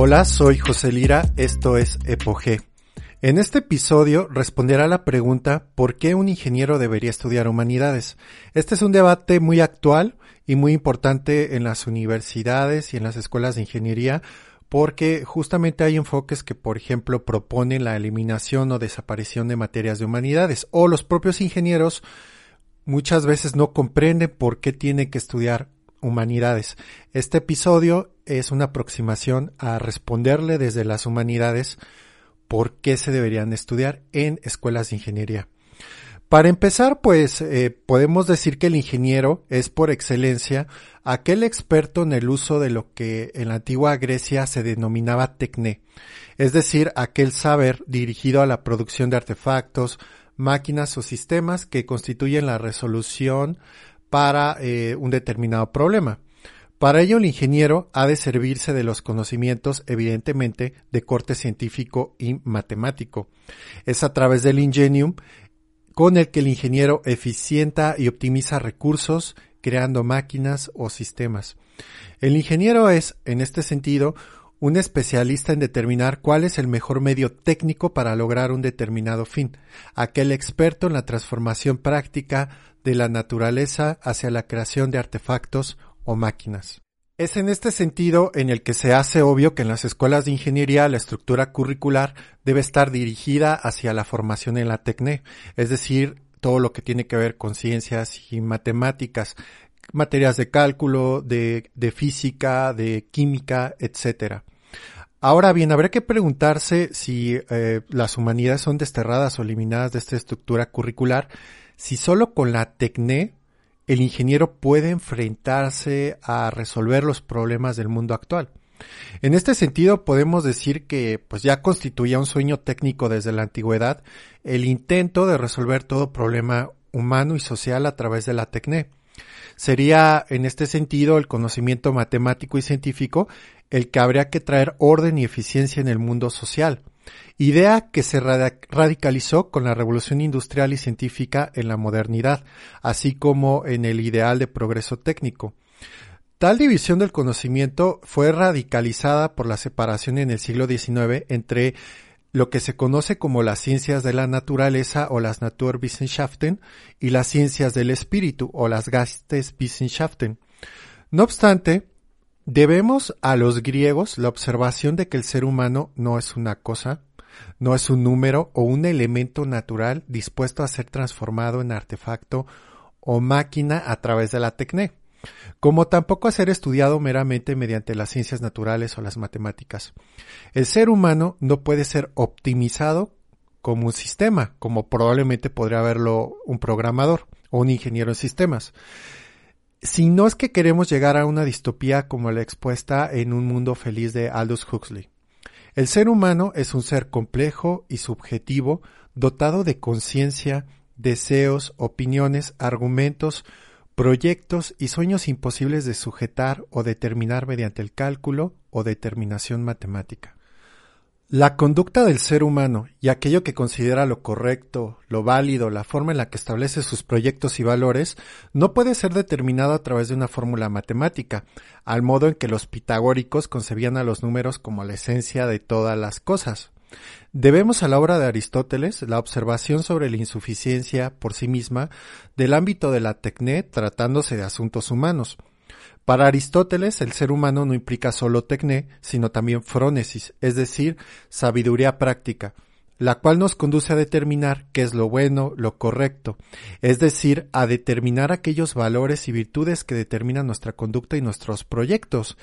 Hola, soy José Lira, esto es Epoge. En este episodio responderá la pregunta ¿por qué un ingeniero debería estudiar humanidades? Este es un debate muy actual y muy importante en las universidades y en las escuelas de ingeniería porque justamente hay enfoques que, por ejemplo, proponen la eliminación o desaparición de materias de humanidades o los propios ingenieros muchas veces no comprenden por qué tiene que estudiar humanidades. Este episodio es una aproximación a responderle desde las humanidades por qué se deberían estudiar en escuelas de ingeniería. Para empezar, pues eh, podemos decir que el ingeniero es por excelencia aquel experto en el uso de lo que en la antigua Grecia se denominaba tecné, es decir, aquel saber dirigido a la producción de artefactos, máquinas o sistemas que constituyen la resolución para eh, un determinado problema. Para ello el ingeniero ha de servirse de los conocimientos evidentemente de corte científico y matemático. Es a través del ingenium con el que el ingeniero eficienta y optimiza recursos creando máquinas o sistemas. El ingeniero es, en este sentido, un especialista en determinar cuál es el mejor medio técnico para lograr un determinado fin, aquel experto en la transformación práctica de la naturaleza hacia la creación de artefactos o máquinas. Es en este sentido en el que se hace obvio que en las escuelas de ingeniería la estructura curricular debe estar dirigida hacia la formación en la TECNE, es decir, todo lo que tiene que ver con ciencias y matemáticas, materias de cálculo, de, física, de química, etcétera. Ahora bien, habría que preguntarse si eh, las humanidades son desterradas o eliminadas de esta estructura curricular, si solo con la TECNE el ingeniero puede enfrentarse a resolver los problemas del mundo actual. En este sentido, podemos decir que pues ya constituía un sueño técnico desde la antigüedad el intento de resolver todo problema humano y social a través de la TECNE. Sería en este sentido el conocimiento matemático y científico el que habría que traer orden y eficiencia en el mundo social idea que se radicalizó con la revolución industrial y científica en la modernidad, así como en el ideal de progreso técnico. Tal división del conocimiento fue radicalizada por la separación en el siglo XIX entre lo que se conoce como las ciencias de la naturaleza o las Naturwissenschaften y las ciencias del espíritu o las Geisteswissenschaften. No obstante, debemos a los griegos la observación de que el ser humano no es una cosa, no es un número o un elemento natural dispuesto a ser transformado en artefacto o máquina a través de la tecné, como tampoco a ser estudiado meramente mediante las ciencias naturales o las matemáticas. El ser humano no puede ser optimizado como un sistema, como probablemente podría haberlo un programador o un ingeniero en sistemas. Si no es que queremos llegar a una distopía como la expuesta en un mundo feliz de Aldous Huxley. El ser humano es un ser complejo y subjetivo, dotado de conciencia, deseos, opiniones, argumentos, proyectos y sueños imposibles de sujetar o determinar mediante el cálculo o determinación matemática. La conducta del ser humano y aquello que considera lo correcto, lo válido, la forma en la que establece sus proyectos y valores, no puede ser determinado a través de una fórmula matemática, al modo en que los pitagóricos concebían a los números como la esencia de todas las cosas. Debemos a la obra de Aristóteles la observación sobre la insuficiencia por sí misma del ámbito de la tecné tratándose de asuntos humanos, para Aristóteles, el ser humano no implica solo tecné, sino también frónesis, es decir, sabiduría práctica, la cual nos conduce a determinar qué es lo bueno, lo correcto, es decir, a determinar aquellos valores y virtudes que determinan nuestra conducta y nuestros proyectos.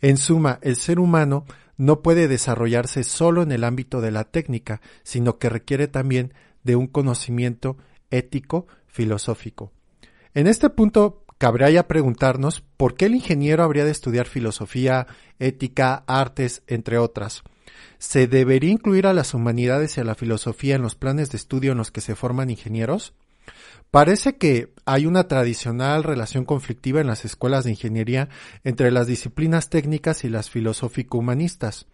En suma, el ser humano no puede desarrollarse solo en el ámbito de la técnica, sino que requiere también de un conocimiento ético, filosófico. En este punto cabría ya preguntarnos por qué el ingeniero habría de estudiar filosofía, ética, artes, entre otras. ¿Se debería incluir a las humanidades y a la filosofía en los planes de estudio en los que se forman ingenieros? Parece que hay una tradicional relación conflictiva en las escuelas de ingeniería entre las disciplinas técnicas y las filosófico-humanistas.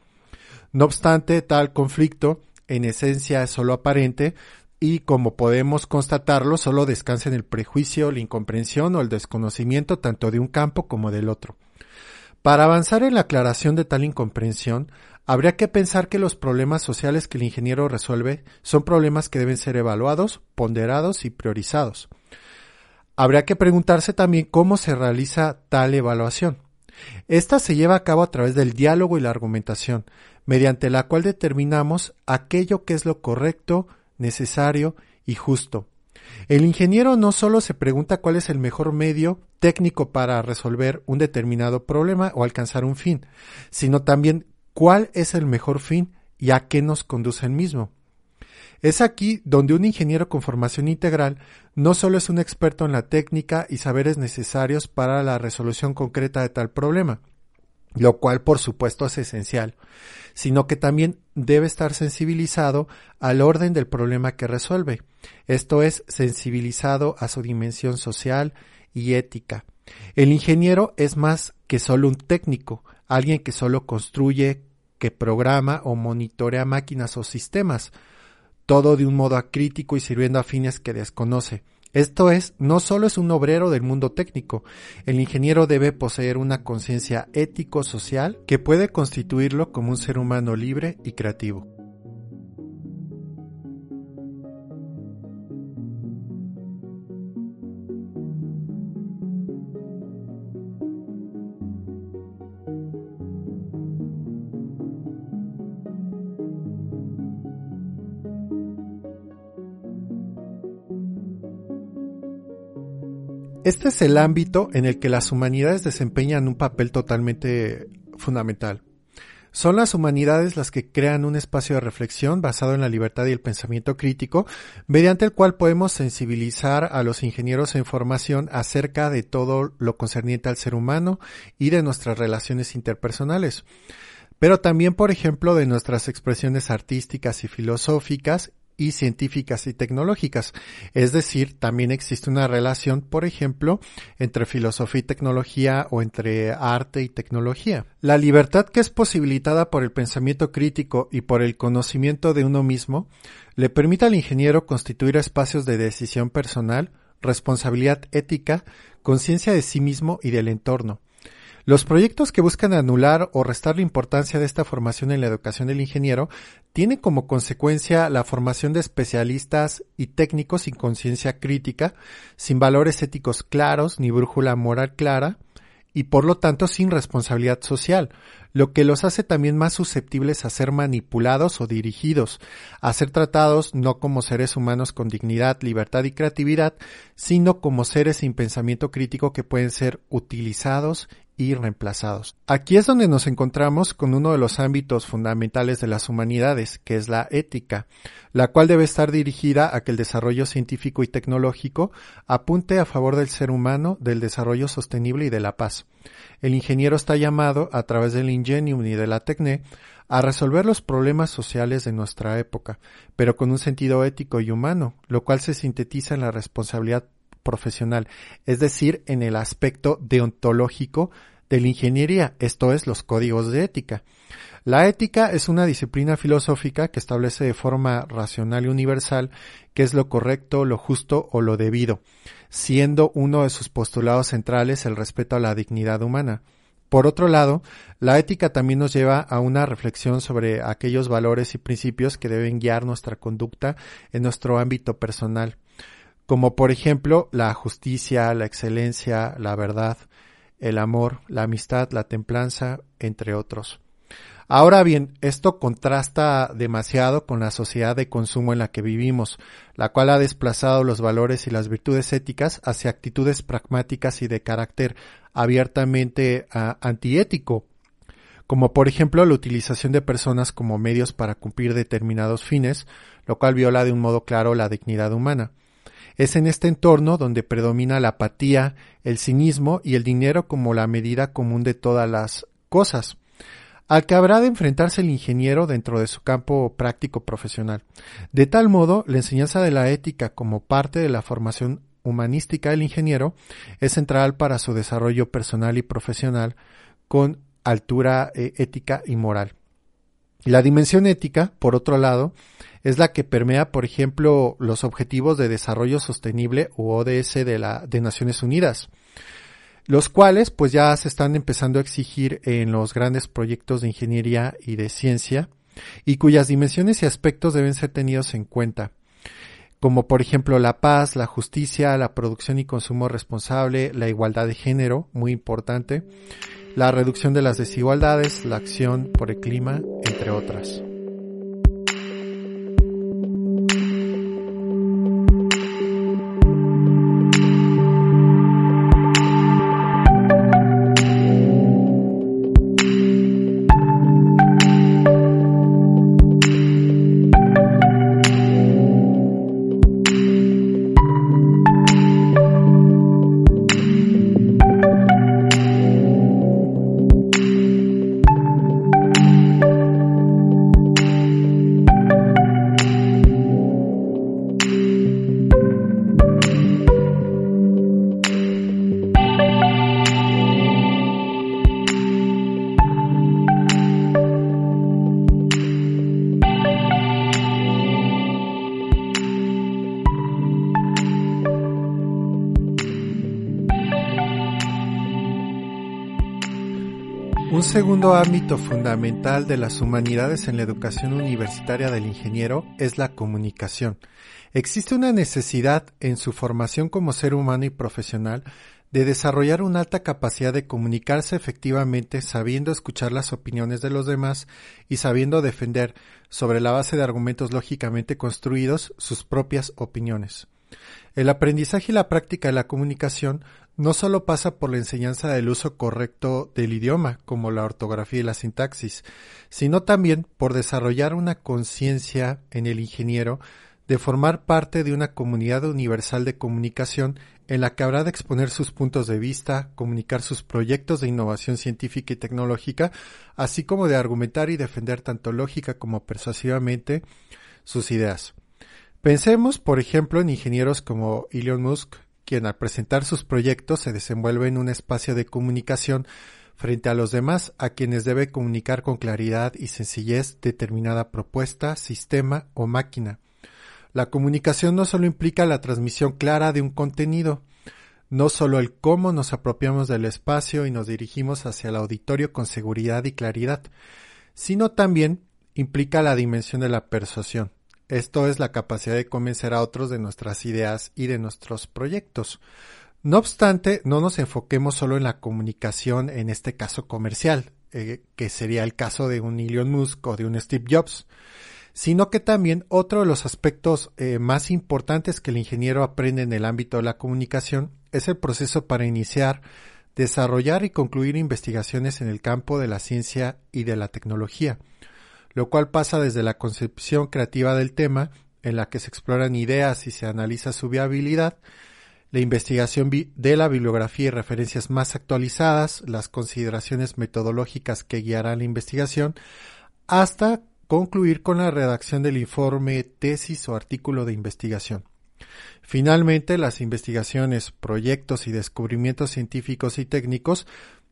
No obstante, tal conflicto en esencia es solo aparente y como podemos constatarlo solo descansa en el prejuicio, la incomprensión o el desconocimiento tanto de un campo como del otro. Para avanzar en la aclaración de tal incomprensión, habría que pensar que los problemas sociales que el ingeniero resuelve son problemas que deben ser evaluados, ponderados y priorizados. Habría que preguntarse también cómo se realiza tal evaluación. Esta se lleva a cabo a través del diálogo y la argumentación, mediante la cual determinamos aquello que es lo correcto, necesario y justo. El ingeniero no solo se pregunta cuál es el mejor medio técnico para resolver un determinado problema o alcanzar un fin, sino también cuál es el mejor fin y a qué nos conduce el mismo. Es aquí donde un ingeniero con formación integral no solo es un experto en la técnica y saberes necesarios para la resolución concreta de tal problema, lo cual por supuesto es esencial, sino que también debe estar sensibilizado al orden del problema que resuelve, esto es, sensibilizado a su dimensión social y ética. El ingeniero es más que solo un técnico, alguien que solo construye, que programa o monitorea máquinas o sistemas, todo de un modo acrítico y sirviendo a fines que desconoce. Esto es, no solo es un obrero del mundo técnico, el ingeniero debe poseer una conciencia ético-social que puede constituirlo como un ser humano libre y creativo. Este es el ámbito en el que las humanidades desempeñan un papel totalmente fundamental. Son las humanidades las que crean un espacio de reflexión basado en la libertad y el pensamiento crítico, mediante el cual podemos sensibilizar a los ingenieros en formación acerca de todo lo concerniente al ser humano y de nuestras relaciones interpersonales pero también, por ejemplo, de nuestras expresiones artísticas y filosóficas y científicas y tecnológicas. Es decir, también existe una relación, por ejemplo, entre filosofía y tecnología o entre arte y tecnología. La libertad que es posibilitada por el pensamiento crítico y por el conocimiento de uno mismo le permite al ingeniero constituir espacios de decisión personal, responsabilidad ética, conciencia de sí mismo y del entorno. Los proyectos que buscan anular o restar la importancia de esta formación en la educación del ingeniero tienen como consecuencia la formación de especialistas y técnicos sin conciencia crítica, sin valores éticos claros ni brújula moral clara, y por lo tanto sin responsabilidad social, lo que los hace también más susceptibles a ser manipulados o dirigidos, a ser tratados no como seres humanos con dignidad, libertad y creatividad, sino como seres sin pensamiento crítico que pueden ser utilizados y reemplazados. Aquí es donde nos encontramos con uno de los ámbitos fundamentales de las humanidades, que es la ética, la cual debe estar dirigida a que el desarrollo científico y tecnológico apunte a favor del ser humano, del desarrollo sostenible y de la paz. El ingeniero está llamado, a través del Ingenium y de la Tecne, a resolver los problemas sociales de nuestra época, pero con un sentido ético y humano, lo cual se sintetiza en la responsabilidad profesional, es decir, en el aspecto deontológico de la ingeniería, esto es, los códigos de ética. La ética es una disciplina filosófica que establece de forma racional y universal qué es lo correcto, lo justo o lo debido, siendo uno de sus postulados centrales el respeto a la dignidad humana. Por otro lado, la ética también nos lleva a una reflexión sobre aquellos valores y principios que deben guiar nuestra conducta en nuestro ámbito personal como por ejemplo la justicia, la excelencia, la verdad, el amor, la amistad, la templanza, entre otros. Ahora bien, esto contrasta demasiado con la sociedad de consumo en la que vivimos, la cual ha desplazado los valores y las virtudes éticas hacia actitudes pragmáticas y de carácter abiertamente ah, antiético, como por ejemplo la utilización de personas como medios para cumplir determinados fines, lo cual viola de un modo claro la dignidad humana. Es en este entorno donde predomina la apatía, el cinismo y el dinero como la medida común de todas las cosas, al que habrá de enfrentarse el ingeniero dentro de su campo práctico profesional. De tal modo, la enseñanza de la ética como parte de la formación humanística del ingeniero es central para su desarrollo personal y profesional con altura eh, ética y moral. La dimensión ética, por otro lado, es la que permea, por ejemplo, los Objetivos de Desarrollo Sostenible u ODS de, la, de Naciones Unidas, los cuales pues ya se están empezando a exigir en los grandes proyectos de ingeniería y de ciencia y cuyas dimensiones y aspectos deben ser tenidos en cuenta, como por ejemplo la paz, la justicia, la producción y consumo responsable, la igualdad de género, muy importante, la reducción de las desigualdades, la acción por el clima, entre otras. Segundo ámbito fundamental de las humanidades en la educación universitaria del ingeniero es la comunicación. Existe una necesidad en su formación como ser humano y profesional de desarrollar una alta capacidad de comunicarse efectivamente sabiendo escuchar las opiniones de los demás y sabiendo defender, sobre la base de argumentos lógicamente construidos, sus propias opiniones. El aprendizaje y la práctica de la comunicación no solo pasa por la enseñanza del uso correcto del idioma, como la ortografía y la sintaxis, sino también por desarrollar una conciencia en el ingeniero de formar parte de una comunidad universal de comunicación en la que habrá de exponer sus puntos de vista, comunicar sus proyectos de innovación científica y tecnológica, así como de argumentar y defender tanto lógica como persuasivamente sus ideas. Pensemos, por ejemplo, en ingenieros como Elon Musk, quien al presentar sus proyectos se desenvuelve en un espacio de comunicación frente a los demás a quienes debe comunicar con claridad y sencillez determinada propuesta, sistema o máquina. La comunicación no solo implica la transmisión clara de un contenido, no solo el cómo nos apropiamos del espacio y nos dirigimos hacia el auditorio con seguridad y claridad, sino también implica la dimensión de la persuasión, esto es la capacidad de convencer a otros de nuestras ideas y de nuestros proyectos. No obstante, no nos enfoquemos solo en la comunicación, en este caso comercial, eh, que sería el caso de un Elon Musk o de un Steve Jobs, sino que también otro de los aspectos eh, más importantes que el ingeniero aprende en el ámbito de la comunicación es el proceso para iniciar, desarrollar y concluir investigaciones en el campo de la ciencia y de la tecnología lo cual pasa desde la concepción creativa del tema, en la que se exploran ideas y se analiza su viabilidad, la investigación de la bibliografía y referencias más actualizadas, las consideraciones metodológicas que guiarán la investigación, hasta concluir con la redacción del informe, tesis o artículo de investigación. Finalmente, las investigaciones, proyectos y descubrimientos científicos y técnicos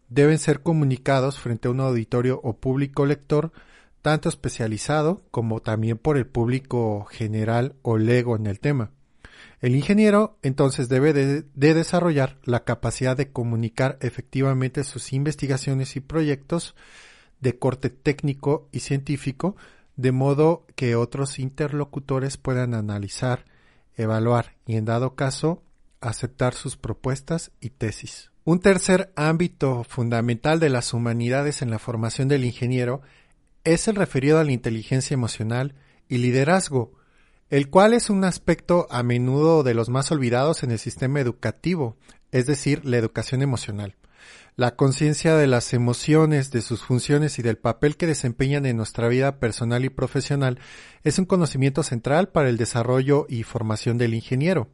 deben ser comunicados frente a un auditorio o público lector tanto especializado como también por el público general o lego en el tema. El ingeniero entonces debe de, desarrollar la capacidad de comunicar efectivamente sus investigaciones y proyectos de corte técnico y científico, de modo que otros interlocutores puedan analizar, evaluar y en dado caso aceptar sus propuestas y tesis. Un tercer ámbito fundamental de las humanidades en la formación del ingeniero es el referido a la inteligencia emocional y liderazgo, el cual es un aspecto a menudo de los más olvidados en el sistema educativo, es decir, la educación emocional. La conciencia de las emociones, de sus funciones y del papel que desempeñan en nuestra vida personal y profesional es un conocimiento central para el desarrollo y formación del ingeniero.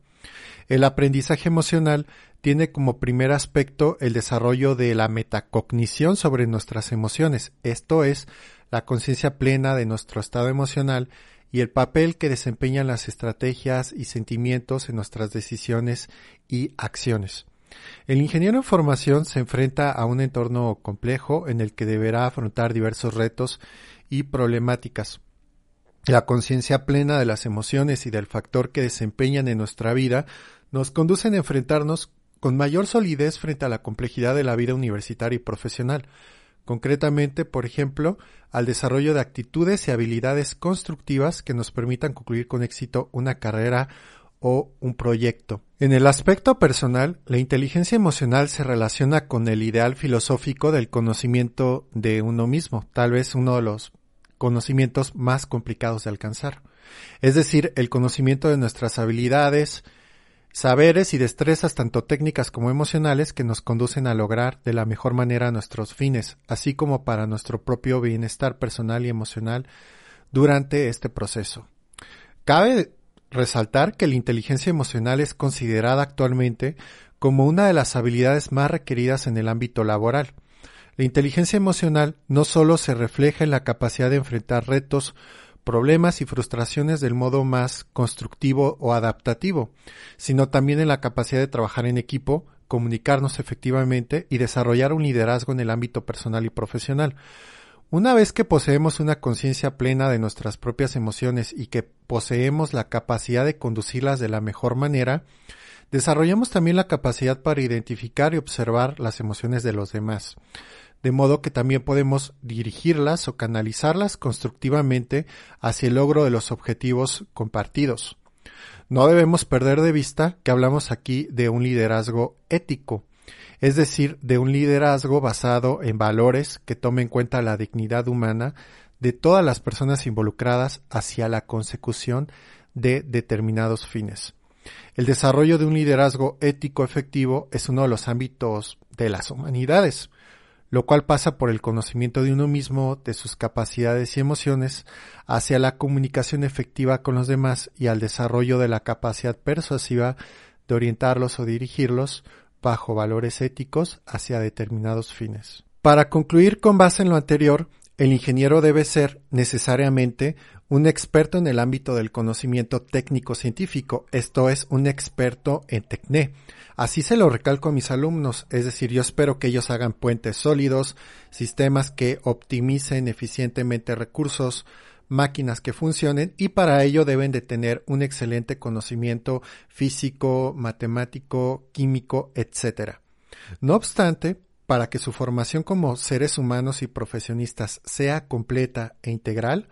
El aprendizaje emocional tiene como primer aspecto el desarrollo de la metacognición sobre nuestras emociones, esto es, la conciencia plena de nuestro estado emocional y el papel que desempeñan las estrategias y sentimientos en nuestras decisiones y acciones. El ingeniero en formación se enfrenta a un entorno complejo en el que deberá afrontar diversos retos y problemáticas. La conciencia plena de las emociones y del factor que desempeñan en nuestra vida nos conducen a enfrentarnos con mayor solidez frente a la complejidad de la vida universitaria y profesional, concretamente, por ejemplo, al desarrollo de actitudes y habilidades constructivas que nos permitan concluir con éxito una carrera o un proyecto. En el aspecto personal, la inteligencia emocional se relaciona con el ideal filosófico del conocimiento de uno mismo, tal vez uno de los conocimientos más complicados de alcanzar. Es decir, el conocimiento de nuestras habilidades, saberes y destrezas tanto técnicas como emocionales que nos conducen a lograr de la mejor manera nuestros fines, así como para nuestro propio bienestar personal y emocional durante este proceso. Cabe resaltar que la inteligencia emocional es considerada actualmente como una de las habilidades más requeridas en el ámbito laboral. La inteligencia emocional no solo se refleja en la capacidad de enfrentar retos, problemas y frustraciones del modo más constructivo o adaptativo, sino también en la capacidad de trabajar en equipo, comunicarnos efectivamente y desarrollar un liderazgo en el ámbito personal y profesional. Una vez que poseemos una conciencia plena de nuestras propias emociones y que poseemos la capacidad de conducirlas de la mejor manera, desarrollamos también la capacidad para identificar y observar las emociones de los demás, de modo que también podemos dirigirlas o canalizarlas constructivamente hacia el logro de los objetivos compartidos. No debemos perder de vista que hablamos aquí de un liderazgo ético, es decir, de un liderazgo basado en valores que tome en cuenta la dignidad humana de todas las personas involucradas hacia la consecución de determinados fines. El desarrollo de un liderazgo ético efectivo es uno de los ámbitos de las humanidades, lo cual pasa por el conocimiento de uno mismo, de sus capacidades y emociones, hacia la comunicación efectiva con los demás y al desarrollo de la capacidad persuasiva de orientarlos o dirigirlos bajo valores éticos hacia determinados fines. Para concluir con base en lo anterior, el ingeniero debe ser necesariamente un experto en el ámbito del conocimiento técnico científico, esto es, un experto en TECNE. Así se lo recalco a mis alumnos, es decir, yo espero que ellos hagan puentes sólidos, sistemas que optimicen eficientemente recursos, máquinas que funcionen y para ello deben de tener un excelente conocimiento físico, matemático, químico, etc. No obstante, para que su formación como seres humanos y profesionistas sea completa e integral,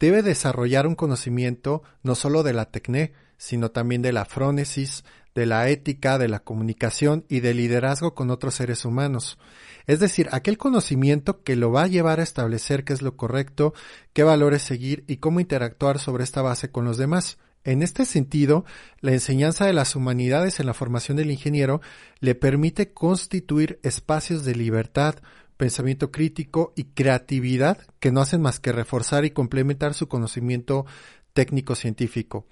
debe desarrollar un conocimiento no solo de la tecné, sino también de la frónesis, de la ética, de la comunicación y del liderazgo con otros seres humanos. Es decir, aquel conocimiento que lo va a llevar a establecer qué es lo correcto, qué valores seguir y cómo interactuar sobre esta base con los demás. En este sentido, la enseñanza de las humanidades en la formación del ingeniero le permite constituir espacios de libertad, pensamiento crítico y creatividad que no hacen más que reforzar y complementar su conocimiento técnico científico.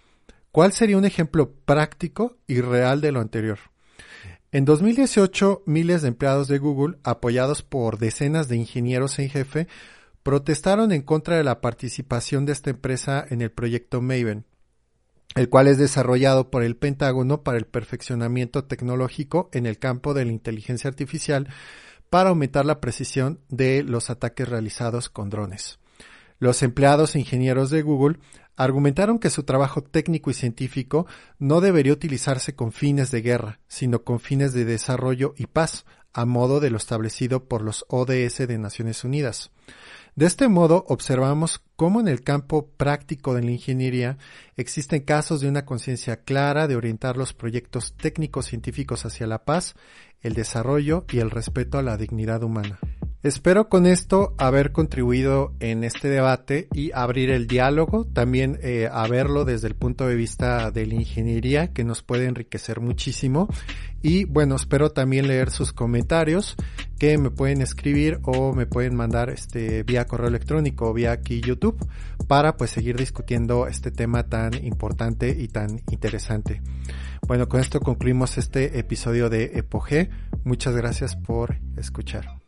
¿Cuál sería un ejemplo práctico y real de lo anterior? En 2018, miles de empleados de Google, apoyados por decenas de ingenieros en jefe, protestaron en contra de la participación de esta empresa en el proyecto Maven, el cual es desarrollado por el Pentágono para el perfeccionamiento tecnológico en el campo de la inteligencia artificial para aumentar la precisión de los ataques realizados con drones. Los empleados e ingenieros de Google argumentaron que su trabajo técnico y científico no debería utilizarse con fines de guerra, sino con fines de desarrollo y paz, a modo de lo establecido por los ODS de Naciones Unidas. De este modo, observamos cómo en el campo práctico de la ingeniería existen casos de una conciencia clara de orientar los proyectos técnicos científicos hacia la paz, el desarrollo y el respeto a la dignidad humana. Espero con esto haber contribuido en este debate y abrir el diálogo, también eh, a verlo desde el punto de vista de la ingeniería, que nos puede enriquecer muchísimo. Y bueno, espero también leer sus comentarios que me pueden escribir o me pueden mandar este vía correo electrónico o vía aquí YouTube para pues seguir discutiendo este tema tan importante y tan interesante. Bueno, con esto concluimos este episodio de Epoge. Muchas gracias por escuchar.